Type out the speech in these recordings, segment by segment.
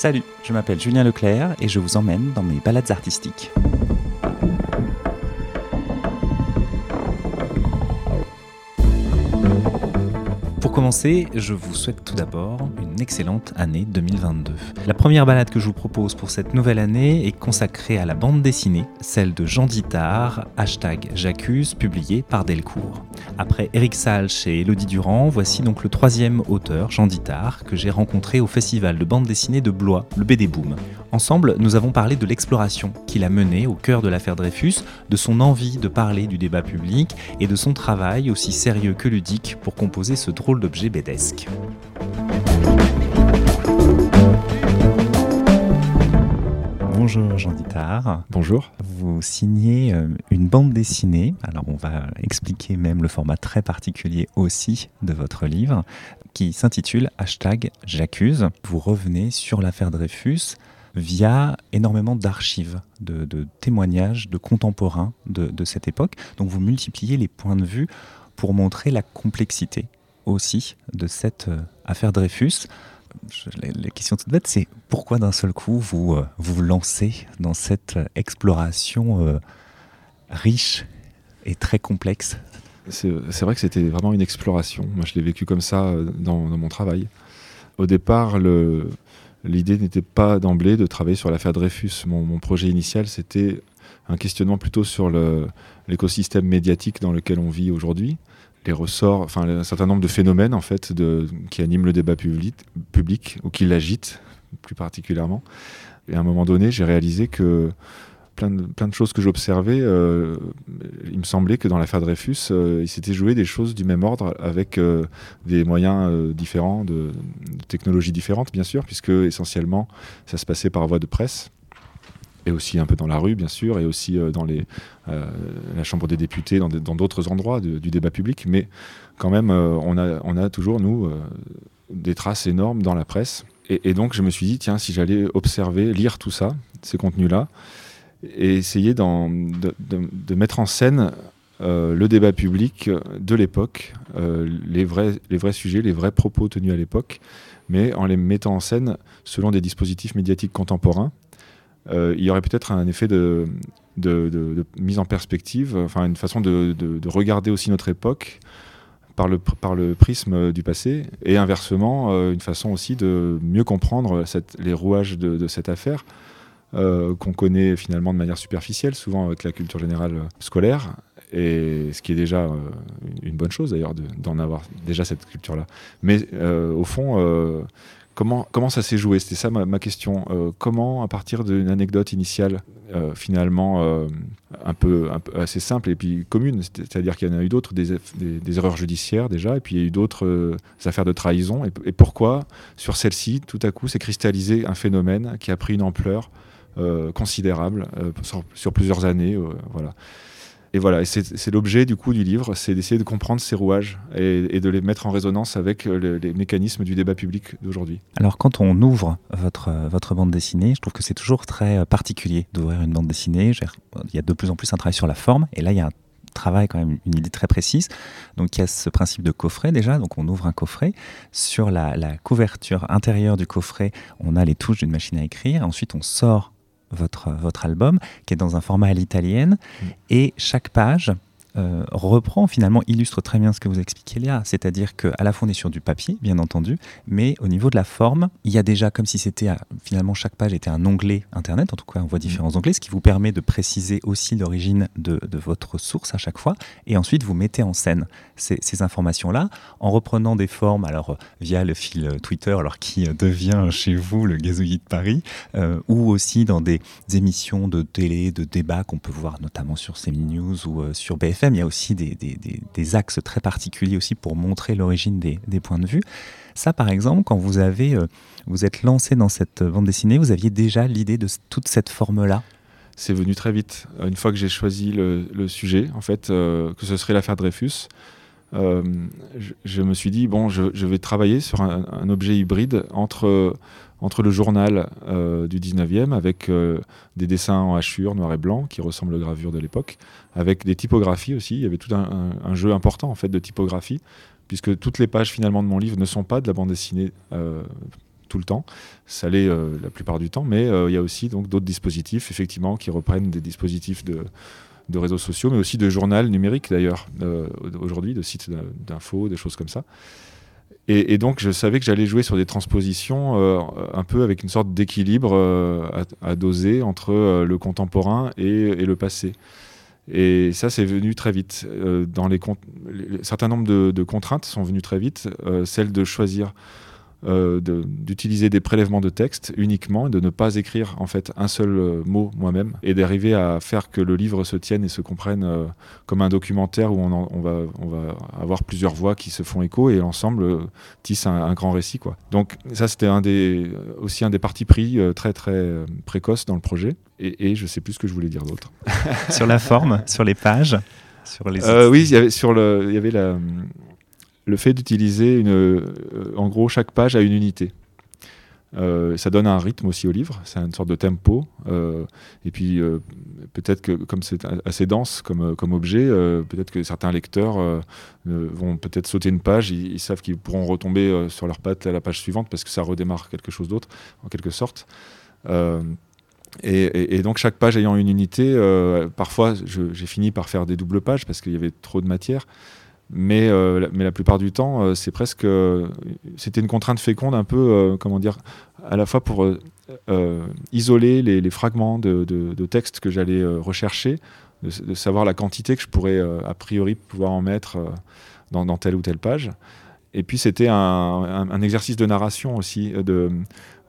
Salut, je m'appelle Julien Leclerc et je vous emmène dans mes balades artistiques. Pour commencer, je vous souhaite tout d'abord une excellente année 2022. La première balade que je vous propose pour cette nouvelle année est consacrée à la bande dessinée, celle de Jean Dittard, hashtag J'accuse, publiée par Delcourt. Après Eric Salch et Elodie Durand, voici donc le troisième auteur, Jean Dittard, que j'ai rencontré au festival de bande dessinée de Blois, le BD Boom. Ensemble, nous avons parlé de l'exploration qu'il a menée au cœur de l'affaire Dreyfus, de son envie de parler du débat public et de son travail aussi sérieux que ludique pour composer ce drôle d'objet bédesque. Bonjour Jean Dittard. Bonjour. Vous signez euh, une bande dessinée, alors on va expliquer même le format très particulier aussi de votre livre, qui s'intitule Hashtag J'accuse. Vous revenez sur l'affaire Dreyfus via énormément d'archives, de, témoignages de contemporains de, de cette époque. Donc vous multipliez les points de vue pour montrer la complexité aussi de cette euh, affaire Dreyfus. La question toute bête, c'est pourquoi d'un seul coup vous euh, vous lancez dans cette exploration euh, riche et très complexe? C'est vrai que c'était vraiment une exploration. Moi, je l'ai vécu comme ça dans, mon travail. Au départ, l'idée n'était pas d'emblée de travailler sur l'affaire Dreyfus. Mon, projet initial, c'était un questionnement plutôt sur l'écosystème médiatique dans lequel on vit aujourd'hui les ressorts, enfin un certain nombre de phénomènes en fait qui animent le débat public, ou qui l'agitent plus particulièrement. Et à un moment donné, j'ai réalisé que plein de, choses que j'observais, euh, il me semblait que dans l'affaire Dreyfus, euh, il s'était joué des choses du même ordre avec euh, des moyens différents, de, technologies différentes bien sûr, puisque essentiellement ça se passait par voie de presse et aussi un peu dans la rue, bien sûr, et aussi euh, dans euh, la Chambre des députés, dans d'autres endroits du débat public. Mais quand même, euh, on, a, toujours, nous, des traces énormes dans la presse. Et, donc, je me suis dit, tiens, si j'allais observer, lire tout ça, ces contenus-là, et essayer de, mettre en scène le débat public de l'époque, les vrais sujets, les vrais propos tenus à l'époque, mais en les mettant en scène selon des dispositifs médiatiques contemporains euh, il y aurait peut-être un effet de, mise en perspective, enfin une façon de, regarder aussi notre époque par le, prisme du passé, et inversement, euh, une façon aussi de mieux comprendre les rouages de, cette affaire. Euh, qu'on connaît finalement de manière superficielle, souvent avec la culture générale scolaire, et ce qui est déjà une bonne chose d'ailleurs d'en avoir déjà cette culture-là. Mais au fond, Comment, ça s'est joué? C'était ça ma, question. Euh, comment, à partir d'une anecdote initiale, euh, finalement euh, un, peu, assez simple et puis commune, c'est-à-dire qu'il y en a eu d'autres, des, erreurs judiciaires déjà, et puis il y a eu d'autres affaires de trahison, et, pourquoi sur celle-ci, tout à coup, s'est cristallisé un phénomène qui a pris une ampleur considérable sur, plusieurs années et voilà, c'est l'objet du coup du livre, c'est d'essayer de comprendre ces rouages et, de les mettre en résonance avec euh, les mécanismes du débat public d'aujourd'hui. Alors quand on ouvre votre, votre bande dessinée, je trouve que c'est toujours très euh, particulier d'ouvrir une bande dessinée. Il y a de plus en plus un travail sur la forme, et là il y a un travail quand même, une idée très précise. Donc il y a ce principe de coffret déjà, donc on ouvre un coffret. Sur la, la couverture intérieure du coffret, on a les touches d'une machine à écrire, ensuite on sort votre, votre album, qui est dans un format à l'italienne. Mm. Et chaque page euh, reprend finalement, illustre très bien ce que vous expliquez là. C'est-à-dire qu'à la fois on est sur du papier, bien entendu, mais au niveau de la forme, il y a déjà comme si c'était euh, finalement chaque page était un onglet internet. En tout cas, on voit mm. différents onglets, ce qui vous permet de préciser aussi l'origine de, votre source à chaque fois. Et ensuite, vous mettez en scène ces, informations-là en reprenant des formes, alors via le fil Twitter, alors qui devient chez vous le gazouillis de Paris, euh, ou aussi dans des, émissions de télé, de débat qu'on peut voir notamment sur CNews ou sur BFM il y a aussi des, axes très particuliers aussi pour montrer l'origine des, points de vue. Ça, par exemple, quand vous avez euh, vous êtes lancé dans cette bande dessinée, vous aviez déjà l'idée de toute cette forme-là? C'est venu très vite. Une fois que j'ai choisi le, sujet, en fait, euh, que ce serait l'affaire Dreyfus, euh, je, me suis dit, bon, je, vais travailler sur un, objet hybride entre, entre le journal euh, du 19e, avec euh, des dessins en hachure, noir et blanc, qui ressemblent aux gravures de l'époque, avec des typographies aussi. Il y avait tout un, jeu important en fait de typographie, puisque toutes les pages finalement de mon livre ne sont pas de la bande dessinée tout le temps. Ça l'est la plupart du temps, mais il y a aussi donc d'autres dispositifs, effectivement, qui reprennent des dispositifs de, de réseaux sociaux, mais aussi de journal numérique d'ailleurs, aujourd'hui, de sites d'infos, des choses comme ça. Et, donc, je savais que j'allais jouer sur des transpositions euh, un peu avec une sorte d'équilibre euh, à, doser entre euh, le contemporain et, le passé. Et ça, c'est venu très vite. dans les, certains nombres de, de, contraintes sont venues très vite. celle de choisir euh, d'utiliser des prélèvements de texte uniquement et de ne pas écrire en fait un seul euh, mot moi-même et d'arriver à faire que le livre se tienne et se comprenne euh, comme un documentaire où on, on, va, on va avoir plusieurs voix qui se font écho et ensemble tissent un, grand récit quoi. Donc ça c'était un des aussi un des partis pris très très précoce dans le projet et, et je sais plus ce que je voulais dire d'autre. sur la forme, sur les pages, sur les. oui, il y avait sur le il y avait la le fait d'utiliser une, euh, en gros chaque page a une unité. Euh, ça donne un rythme aussi au livre, c'est une sorte de tempo. Euh, et puis peut-être que comme c'est assez dense comme, objet, peut-être que certains lecteurs vont peut-être sauter une page, ils, savent qu'ils pourront retomber sur leur patte à la page suivante parce que ça redémarre quelque chose d'autre, en quelque sorte. Et, donc chaque page ayant une unité, parfois j'ai fini par faire des doubles pages parce qu'il y avait trop de matière. Mais, euh, mais la plupart du temps, euh, c'est presque. C'était une contrainte féconde, un peu, euh, comment dire, à la fois pour isoler les, fragments de, de, texte que j'allais rechercher, de, savoir la quantité que je pourrais a priori pouvoir en mettre dans, telle ou telle page. Et puis c'était un, exercice de narration aussi, de,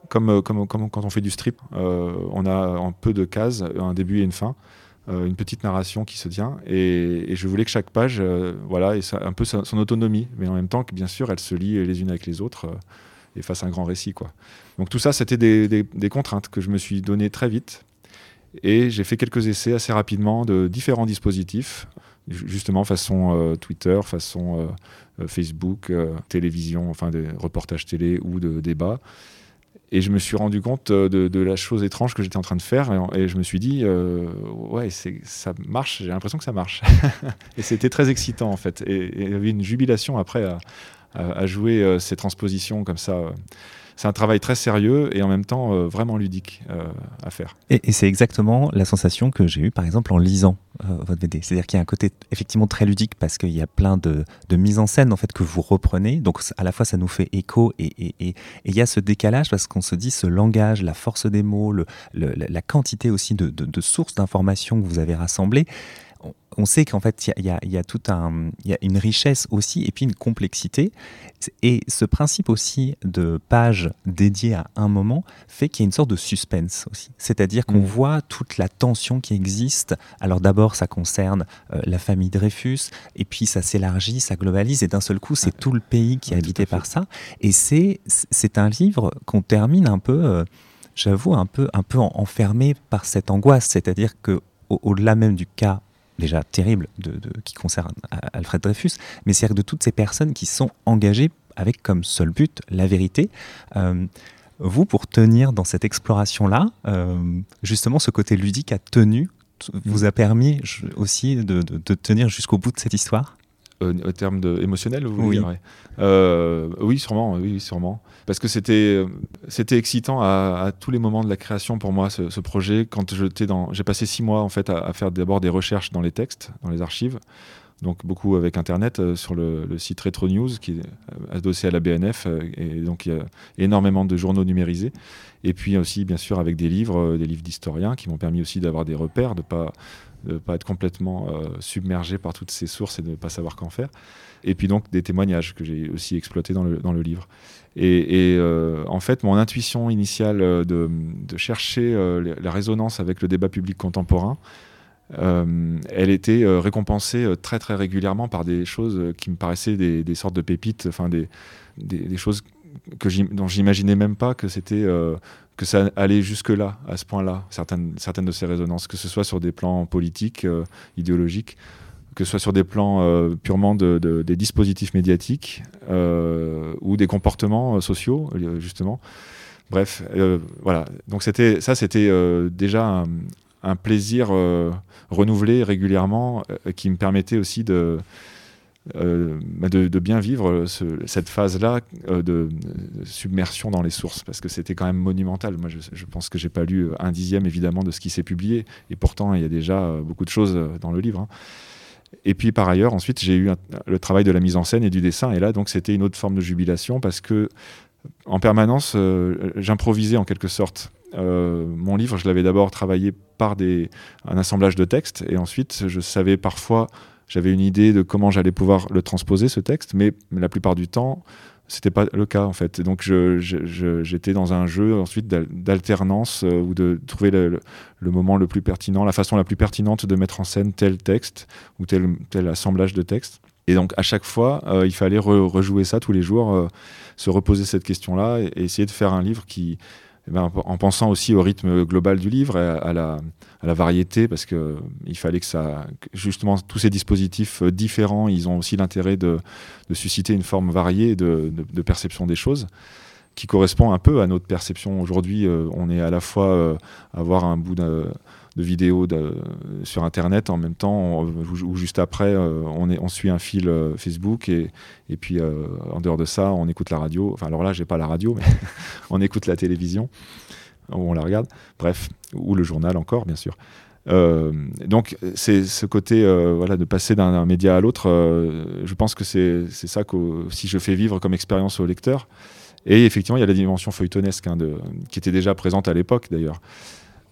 comme, comme, comme, quand on fait du strip, on a un peu de cases, un début et une fin. Euh, une petite narration qui se tient. Et, je voulais que chaque page euh, voilà, ait un peu son, autonomie, mais en même temps que bien sûr elle se lie les unes avec les autres euh, et fasse un grand récit. Quoi. Donc tout ça, c'était des, contraintes que je me suis donné très vite. Et j'ai fait quelques essais assez rapidement de différents dispositifs, justement façon Twitter, façon Facebook, télévision, enfin des reportages télé ou de débats. Et je me suis rendu compte euh, de, la chose étrange que j'étais en train de faire. Et, je me suis dit, euh, ouais, ça marche, j'ai l'impression que ça marche. et c'était très excitant, en fait. Et, il y avait une jubilation après à, jouer euh, ces transpositions comme ça c'est un travail très sérieux et en même temps euh, vraiment ludique euh, à faire. Et, c'est exactement la sensation que j'ai eue par exemple en lisant euh, votre BD. C'est-à-dire qu'il y a un côté effectivement très ludique parce qu'il y a plein de, de mises en scène en fait que vous reprenez. Donc à la fois ça nous fait écho et il y a ce décalage parce qu'on se dit ce langage, la force des mots, le, la quantité aussi de, de, de sources d'informations que vous avez rassemblées on sait qu'en fait, il y, a, tout un, y a une richesse aussi et puis une complexité. Et ce principe aussi de page dédiée à un moment fait qu'il y a une sorte de suspense aussi. C'est-à-dire qu'on mm. voit toute la tension qui existe. Alors d'abord, ça concerne euh, la famille Dreyfus, et puis ça s'élargit, ça globalise, et d'un seul coup, c'est tout le pays qui est habité par ça. Et c'est un livre qu'on termine un peu, euh, j'avoue, un peu, un peu enfermé par cette angoisse. C'est-à-dire que au-delà même du cas déjà terrible de, qui concerne Alfred Dreyfus, mais c'est de toutes ces personnes qui sont engagées avec comme seul but la vérité. Euh, vous, pour tenir dans cette exploration-là, euh, justement, ce côté ludique a tenu, vous a permis aussi de tenir jusqu'au bout de cette histoire? Au terme de émotionnel, vous oui. Euh, oui, sûrement, oui, sûrement. Parce que c'était c'était excitant à, tous les moments de la création pour moi ce, projet. Quand j'étais dans, j'ai passé six mois en fait à, faire d'abord des recherches dans les textes, dans les archives, donc beaucoup avec Internet euh, sur le, site Retro News qui est adossé à la BNF et donc il y a énormément de journaux numérisés. Et puis aussi bien sûr avec des livres, des livres d'historiens qui m'ont permis aussi d'avoir des repères, de pas de ne pas être complètement euh, submergé par toutes ces sources et de ne pas savoir qu'en faire. Et puis donc des témoignages que j'ai aussi exploités dans le, dans le livre. Et, euh, en fait, mon intuition initiale euh, de, de chercher la résonance avec le débat public contemporain, elle était récompensée très très régulièrement par des choses qui me paraissaient des, sortes de pépites, enfin des, choses que dont j'imaginais même pas que c'était que ça allait jusque-là, à ce point-là, certaines, certaines de ces résonances, que ce soit sur des plans politiques, euh, idéologiques, que ce soit sur des plans euh, purement de, des dispositifs médiatiques euh, ou des comportements sociaux, justement. Bref, voilà. Donc ça, c'était déjà un, un plaisir renouvelé régulièrement qui me permettait aussi de bah, de, bien vivre cette phase-là de, submersion dans les sources, parce que c'était quand même monumental. Moi, je, pense que j'ai pas lu un dixième évidemment de ce qui s'est publié, et pourtant il y a déjà beaucoup de choses dans le livre. Hein. Et puis par ailleurs, ensuite, j'ai eu le travail de la mise en scène et du dessin. Et là, donc, c'était une autre forme de jubilation parce que en permanence, euh, j'improvisais en quelque sorte. Euh, mon livre, je l'avais d'abord travaillé par des, un assemblage de textes, et ensuite, je savais parfois, j'avais une idée de comment j'allais pouvoir le transposer, ce texte, mais la plupart du temps, c'était pas le cas en fait. Donc j'étais dans un jeu ensuite d'alternance euh, ou de trouver le, moment le plus pertinent, la façon la plus pertinente de mettre en scène tel texte ou tel, tel assemblage de textes. Et donc à chaque fois, euh, il fallait rejouer ça tous les jours, euh, se reposer cette question-là et, essayer de faire un livre qui, eh ben, en pensant aussi au rythme global du livre et à, la, variété, parce qu'il euh, fallait que ça, justement, tous ces dispositifs différents, ils ont aussi l'intérêt de, susciter une forme variée de, perception des choses qui correspond un peu à notre perception aujourd'hui. On est à la fois à voir un bout de de vidéos sur Internet en même temps, ou juste après, euh, on, suit un fil euh, Facebook et, et puis euh, en dehors de ça, on écoute la radio. Enfin, alors là, j'ai pas la radio, mais on écoute la télévision, ou on la regarde, bref, ou le journal encore, bien sûr. donc c'est ce côté voilà de passer d'un média à l'autre. je pense que c'est ça que si je fais vivre comme expérience au lecteur. Et effectivement, il y a la dimension feuilletonesque hein, qui était déjà présente à l'époque d'ailleurs.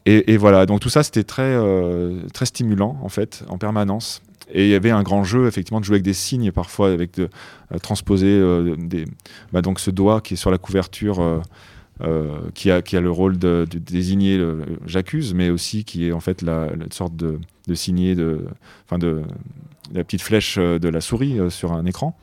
Et, voilà, donc tout ça, c'était très, euh, très stimulant, en fait, en permanence. Et il y avait un grand jeu, effectivement, de jouer avec des signes, parfois, avec de euh, transposer euh, bah, donc ce doigt qui est sur la couverture, qui, a, qui a le rôle de, désigner j'accuse, mais aussi qui est en fait la, sorte de, de signer de, enfin de la petite flèche de la souris sur un écran.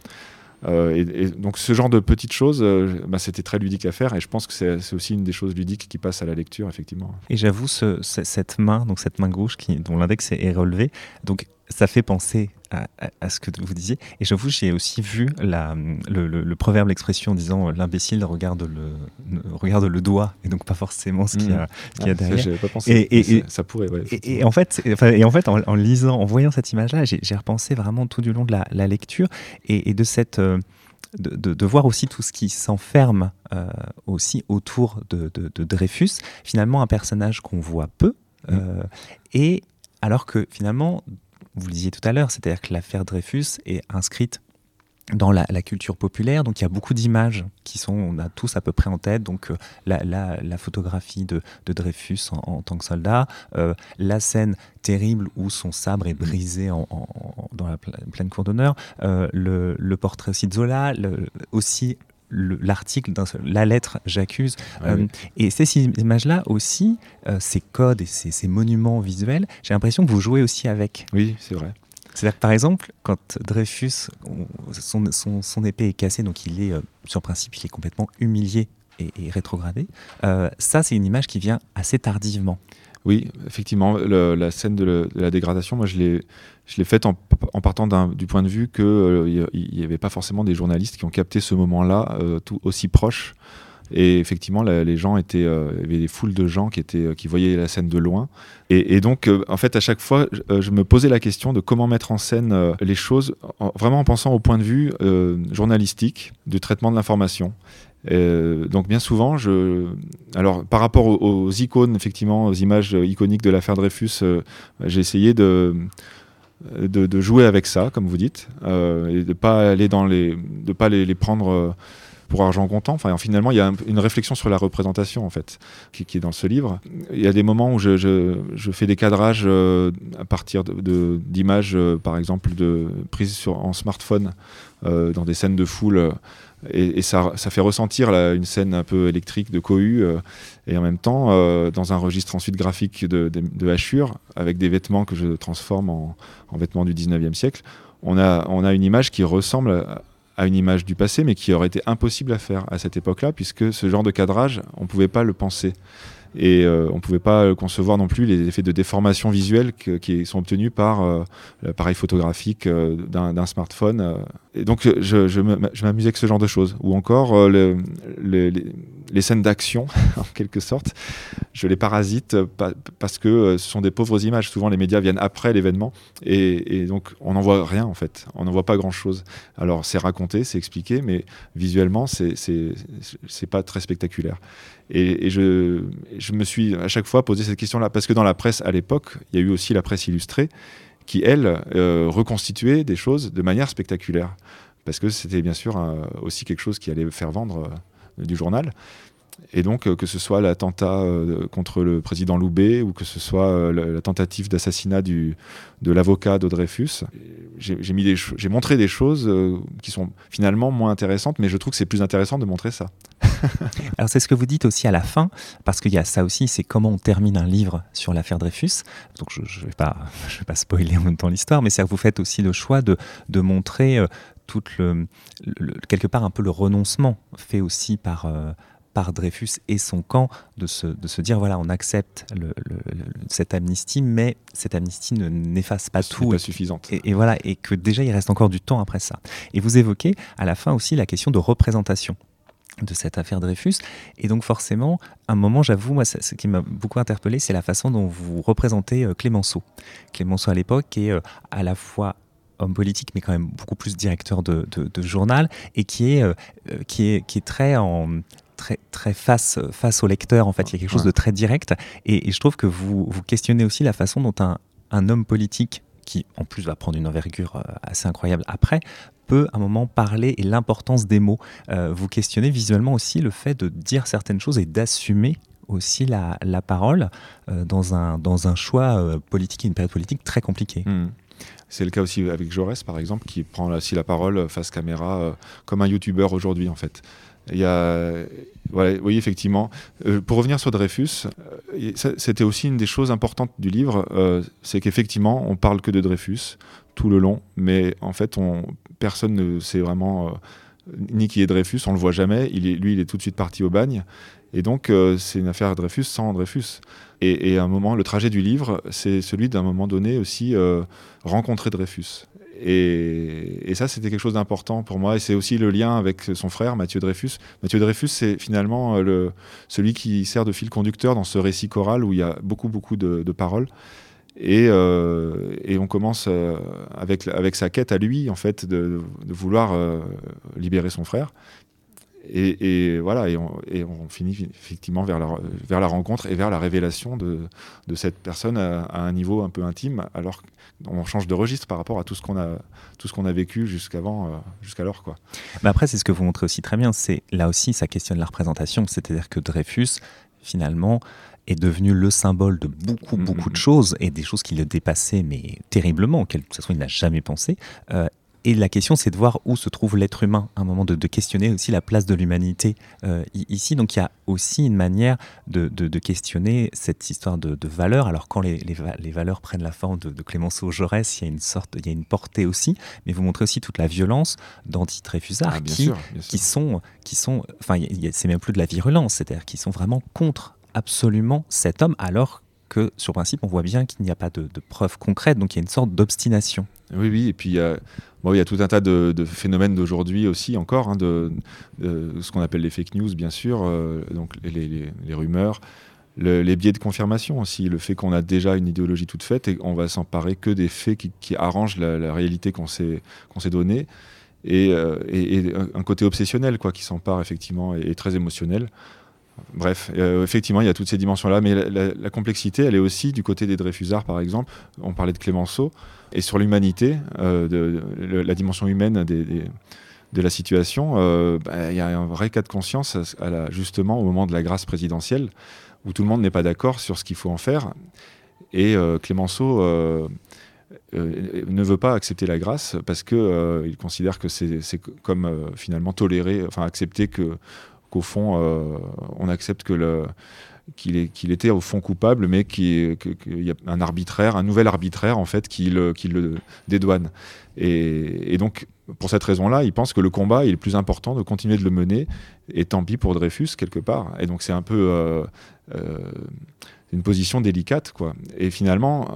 Euh, et, donc ce genre de petites choses, euh, bah, c'était très ludique à faire et je pense que c'est aussi une des choses ludiques qui passe à la lecture effectivement. Et j'avoue cette main, donc cette main gauche qui, dont l'index est relevé, donc ça fait penser à, ce que vous disiez. Et j'avoue, j'ai aussi vu la, le, proverbe, l'expression disant l'imbécile regarde le, regarde le doigt et donc pas forcément ce qu'il y a, mmh. a ah, derrière. Ça, pas pensé. Et, ça pourrait. et, en fait, et en, fait en, lisant, en voyant cette image-là, j'ai repensé vraiment tout du long de la, lecture et, de cette. Euh, de, de, voir aussi tout ce qui s'enferme euh, aussi autour de, de, Dreyfus, finalement un personnage qu'on voit peu, mmh. euh, et alors que finalement vous le disiez tout à l'heure, c'est-à-dire que l'affaire Dreyfus est inscrite dans la, culture populaire, donc il y a beaucoup d'images qui sont, on a tous à peu près en tête, donc euh, la, photographie de, Dreyfus en, tant que soldat, euh, la scène terrible où son sabre est brisé dans la pleine cour d'honneur, euh, le, portrait aussi de Zola, aussi l'article, la lettre j'accuse. Euh, et ces images-là aussi, euh, ces codes et ces, monuments visuels, j'ai l'impression que vous jouez aussi avec. Oui, c'est vrai. C'est-à-dire que par exemple, quand Dreyfus, son, son, épée est cassée, donc il est, euh, sur principe, il est complètement humilié et, rétrogradé, ça c'est une image qui vient assez tardivement. Oui, effectivement, la scène de, la dégradation, moi je l'ai, je faite en, partant du point de vue qu'il euh, n'y avait pas forcément des journalistes qui ont capté ce moment-là euh, aussi proche. Et effectivement, les gens étaient, euh, il y avait des foules de gens qui étaient, qui voyaient la scène de loin. Et, donc, en fait, à chaque fois, je, me posais la question de comment mettre en scène les choses, vraiment en pensant au point de vue journalistique du traitement de l'information. Euh, donc bien souvent, je, alors par rapport aux, icônes, effectivement, aux images iconiques de l'affaire Dreyfus, euh, j'ai essayé de, de, jouer avec ça, comme vous dites, euh, et de pas aller dans les, de pas les, prendre pour argent comptant. Enfin, finalement, il y a une réflexion sur la représentation, en fait, qui, est dans ce livre. Il y a des moments où je, je, fais des cadrages à partir d'images, de, par exemple, de prises sur, en smartphone dans des scènes de foule et, ça, fait ressentir une scène un peu électrique de cohue euh, et en même temps euh, dans un registre ensuite graphique de, de, hachure avec des vêtements que je transforme en, vêtements du 19e siècle on a, on a une image qui ressemble à une image du passé mais qui aurait été impossible à faire à cette époque là puisque ce genre de cadrage on ne pouvait pas le penser et euh, on ne pouvait pas concevoir non plus les effets de déformation visuelle qui sont obtenus par euh, l'appareil photographique euh, d'un smartphone. Et donc je, m'amusais avec ce genre de choses. Ou encore les scènes d'action, en quelque sorte, je les parasite parce que ce sont des pauvres images. Souvent, les médias viennent après l'événement et, donc on n'en voit rien en fait. On n'en voit pas grand-chose. Alors, c'est raconté, c'est expliqué, mais visuellement, c'est pas très spectaculaire. Et, je, me suis à chaque fois posé cette question-là parce que dans la presse à l'époque, il y a eu aussi la presse illustrée qui, elle, euh, reconstituait des choses de manière spectaculaire. Parce que c'était bien sûr aussi quelque chose qui allait faire vendre euh, du journal. Et donc, euh, que ce soit l'attentat contre le président Loubet ou que ce soit la tentative d'assassinat de l'avocat d'Audreyfus, j'ai montré des choses qui sont finalement moins intéressantes, mais je trouve que c'est plus intéressant de montrer ça. Alors c'est ce que vous dites aussi à la fin, parce qu'il y a ça aussi, c'est comment on termine un livre sur l'affaire Dreyfus. Donc je ne vais, pas, je vais pas spoiler en même temps l'histoire, mais c'est que vous faites aussi le choix de, de montrer euh, tout le, quelque part un peu le renoncement fait aussi par... Euh, par Dreyfus et son camp de se, de se dire voilà on accepte le, cette amnistie mais cette amnistie ne n'efface pas tout pas suffisante. et, et, voilà et que déjà il reste encore du temps après ça. Et vous évoquez à la fin aussi la question de représentation de cette affaire Dreyfus. Et donc forcément, un moment, j'avoue, moi, ce qui m'a beaucoup interpellé, c'est la façon dont vous représentez euh, Clémenceau. Clémenceau à l'époque est euh, à la fois homme politique, mais quand même beaucoup plus directeur de, journal, et qui est, euh, qui est, qui est très en très, très face, face au lecteur, en fait. Il y a quelque chose de très direct. Et, je trouve que vous, vous questionnez aussi la façon dont un, un homme politique qui en plus va prendre une envergure assez incroyable après, peut à un moment parler et l'importance des mots. Euh, vous questionnez visuellement aussi le fait de dire certaines choses et d'assumer aussi la, la parole euh, dans, un, dans un choix euh, politique et une période politique très compliquée. Hmm. C'est le cas aussi avec Jaurès, par exemple, qui prend aussi la parole face caméra comme un youtubeur aujourd'hui, en fait. Il y a, oui, effectivement. pour revenir sur Dreyfus, c'était aussi une des choses importantes du livre, c'est qu'effectivement, on parle que de Dreyfus tout le long, mais en fait, on, personne ne sait vraiment euh, ni qui est Dreyfus, on le voit jamais. Il est, lui, il est tout de suite parti au bagne. Et donc, euh, c'est une affaire Dreyfus sans Dreyfus. Et, à un moment, le trajet du livre, c'est celui d'un moment donné aussi euh, rencontrer Dreyfus. Et, ça, c'était quelque chose d'important pour moi. Et c'est aussi le lien avec son frère, Mathieu Dreyfus. Mathieu Dreyfus, c'est finalement le, celui qui sert de fil conducteur dans ce récit choral où il y a beaucoup, beaucoup de, paroles. Euh, et, on commence euh, avec, sa quête à lui, en fait, de, vouloir euh, libérer son frère. Et, voilà, et on, finit effectivement vers la, vers la rencontre et vers la révélation de, de cette personne à, un niveau un peu intime, alors qu'on change de registre par rapport à tout ce qu'on a, tout ce qu'on a vécu jusqu'avant, jusqu'alors. Quoi. Mais après, c'est ce que vous montrez aussi très bien, c'est là aussi, ça questionne la représentation, c'est-à-dire que Dreyfus, finalement, est devenu le symbole de beaucoup, mm, beaucoup mm, de mm. choses et des choses qui le dépassaient, mais terriblement, auxquelles de toute façon il n'a jamais pensé. Euh, et la question, c'est de voir où se trouve l'être humain, à un moment de, questionner aussi la place de l'humanité euh, ici. Donc il y a aussi une manière de, de, questionner cette histoire de, valeur. Alors quand les, les, valeurs prennent la forme de, Clémenceau Jaurès, il y a une sorte, il y a une portée aussi, mais vous montrez aussi toute la violence d'anti-Tréfusard ah, qui, qui sont, qui sont, enfin, c'est même plus de la virulence, c'est-à-dire qui sont vraiment contre absolument cet homme alors que sur principe on voit bien qu'il n'y a pas de, preuves concrètes, donc il y a une sorte d'obstination. Oui, oui, et puis il y a, il y a tout un tas de, phénomènes d'aujourd'hui aussi encore, hein, de, ce qu'on appelle les fake news bien sûr, euh, donc les, rumeurs, les biais de confirmation aussi, le fait qu'on a déjà une idéologie toute faite et on va s'emparer que des faits qui, arrangent la, réalité qu'on s'est donnée. Et, euh, un côté obsessionnel quoi, qui s'empare effectivement et très émotionnel. Bref, euh, effectivement, il y a toutes ces dimensions-là, mais la, complexité, elle est aussi du côté des Dreyfusards, par exemple. On parlait de Clémenceau, et sur l'humanité, euh, la dimension humaine de la situation, euh, bah, il y a un vrai cas de conscience, justement, au moment de la grâce présidentielle, où tout le monde n'est pas d'accord sur ce qu'il faut en faire. Et Clémenceau ne veut pas accepter la grâce parce qu'il considère que c'est comme finalement tolérer, enfin accepter que qu'au fond, euh, on accepte que le qu'il était au fond coupable, mais qu'il y a un arbitraire, un nouvel arbitraire en fait qui le, qui le dédouane. Et, donc pour cette raison-là, il pense que le combat est le plus important de continuer de le mener, et tant pis pour Dreyfus quelque part. Et donc c'est un peu euh, euh, une position délicate, quoi. Et finalement,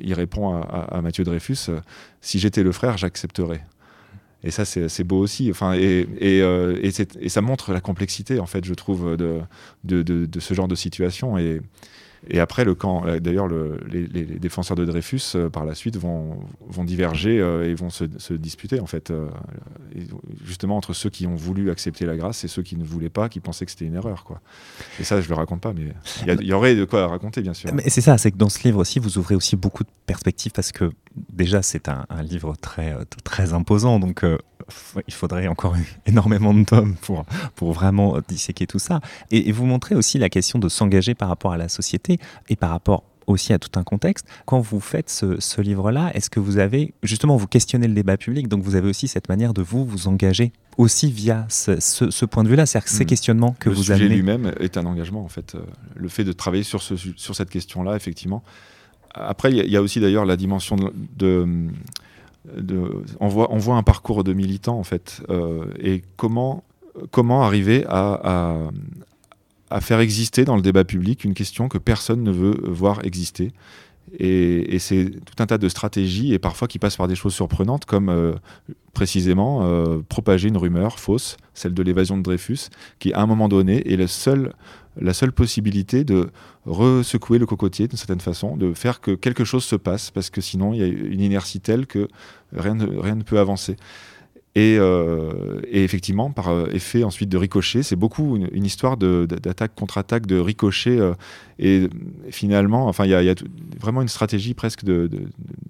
il répond à, à Mathieu Dreyfus si j'étais le frère, j'accepterais. Et ça, c'est beau aussi. Enfin, et, euh, et, ça montre la complexité, en fait, je trouve, de, ce genre de situation. Et après, le camp, euh, d'ailleurs, le, les, défenseurs de Dreyfus, euh, par la suite, vont, diverger euh, et vont se, disputer, en fait, justement, entre ceux qui ont voulu accepter la grâce et ceux qui ne voulaient pas, qui pensaient que c'était une erreur. Et ça, je ne le raconte pas, mais il y, aurait de quoi raconter, bien sûr. Mais c'est ça, c'est que dans ce livre aussi, vous ouvrez aussi beaucoup de perspectives parce que déjà, c'est un, un, livre très, très imposant. Donc, il faudrait encore énormément de tomes pour, pour vraiment disséquer tout ça. Et, et vous montrez aussi la question de s'engager par rapport à la société et par rapport aussi à tout un contexte. Quand vous faites ce, ce livre-là, est-ce que vous avez, justement, vous questionnez le débat public, donc vous avez aussi cette manière de vous, vous engager aussi via ce, ce, ce point de vue-là, c'est-à-dire ces mmh. questionnements que le vous avez. Le sujet lui-même est un engagement, en fait. Le fait de travailler sur, ce, sur cette question-là, effectivement. Après, il y, y, a aussi d'ailleurs la dimension de, de on, voit, un parcours de militants en fait. Euh, et comment, arriver à, faire exister dans le débat public une question que personne ne veut voir exister? Et, c'est tout un tas de stratégies et parfois qui passent par des choses surprenantes comme euh, précisément euh, propager une rumeur fausse celle de l'évasion de Dreyfus qui à un moment donné est le seul la seule possibilité de resecouer le cocotier d'une certaine façon, de faire que quelque chose se passe, parce que sinon il y a une inertie telle que rien rien ne peut avancer. Et, euh, et, effectivement, par effet ensuite de ricochet, c'est beaucoup une, histoire d'attaque contre attaque, de ricochet. Euh, et finalement, enfin, il y a, vraiment une stratégie presque de,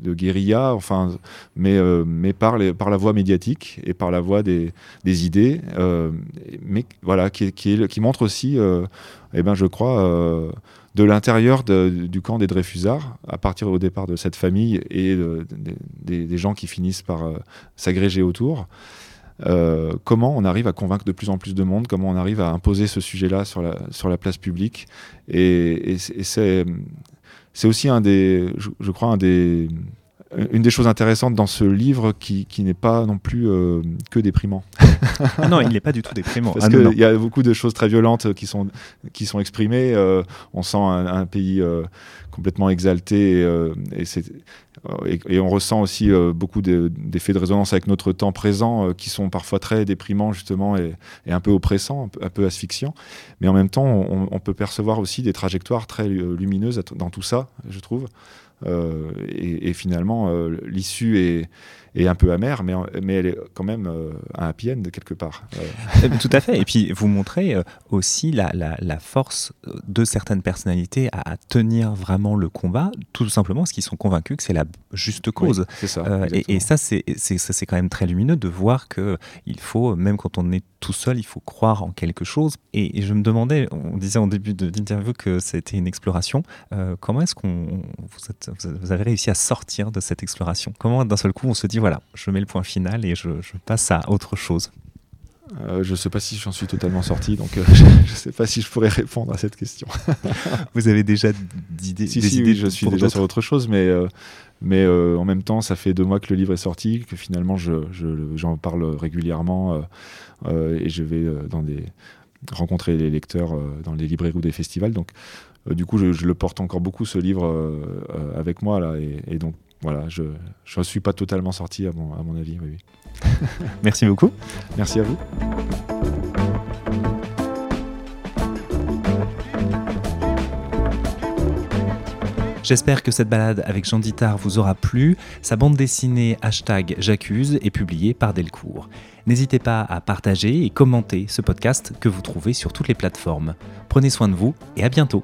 guérilla, enfin, mais, euh, par, la voie médiatique et par la voie des, idées, euh, mais voilà, qui montre aussi, eh ben, je crois, de l'intérieur du camp des Dreyfusards, à partir au départ de cette famille et de, de, des, gens qui finissent par euh, s'agréger autour, euh, comment on arrive à convaincre de plus en plus de monde, comment on arrive à imposer ce sujet-là sur la, place publique? Et, c'est aussi un des, je crois, un des une des choses intéressantes dans ce livre qui, qui n'est pas non plus euh, que déprimant. ah non, il n'est pas du tout déprimant. Parce ah, qu'il y a beaucoup de choses très violentes qui sont, qui sont exprimées. Euh, on sent un, un pays euh, complètement exalté et, et, et, et, on ressent aussi beaucoup d'effets de, de, résonance avec notre temps présent qui sont parfois très déprimants justement et, un peu oppressants, un peu, un peu, asphyxiants. Mais en même temps, on, on peut percevoir aussi des trajectoires très lumineuses dans tout ça, je trouve. Euh, et, finalement, euh, l'issue est, est, un peu amère, mais, mais elle est quand même euh, un happy end quelque part. Tout à fait. Et puis, vous montrez aussi la, la, la force de certaines personnalités à, à, tenir vraiment le combat, tout simplement parce qu'ils sont convaincus que c'est la juste cause. Oui, ça, euh, et, et, ça, c'est quand même très lumineux de voir qu'il faut, même quand on est tout seul, il faut croire en quelque chose. Et, et je me demandais, on disait en début de l'interview que c'était une exploration. Euh, comment est-ce qu'on vous, vous, avez réussi à sortir de cette exploration? Comment d'un seul coup on se dit voilà, je mets le point final et je, je passe à autre chose euh, je ne sais pas si j'en suis totalement sorti, donc euh, je ne sais pas si je pourrais répondre à cette question. Vous avez déjà d'idées Si, si, idées oui, je suis déjà sur autre chose, mais, euh, mais en même temps, ça fait deux mois que le livre est sorti, que finalement j'en je, je, parle régulièrement et je vais dans des, rencontrer les lecteurs dans les librairies ou des festivals. Donc, du coup, je, je, le porte encore beaucoup, ce livre, avec moi, là, et, et donc voilà, je ne suis pas totalement sorti à mon, à mon avis. Oui, oui. Merci beaucoup. Merci à vous. J'espère que cette balade avec Jean Dittard vous aura plu. Sa bande dessinée hashtag J'accuse est publiée par Delcourt. N'hésitez pas à partager et commenter ce podcast que vous trouvez sur toutes les plateformes. Prenez soin de vous et à bientôt.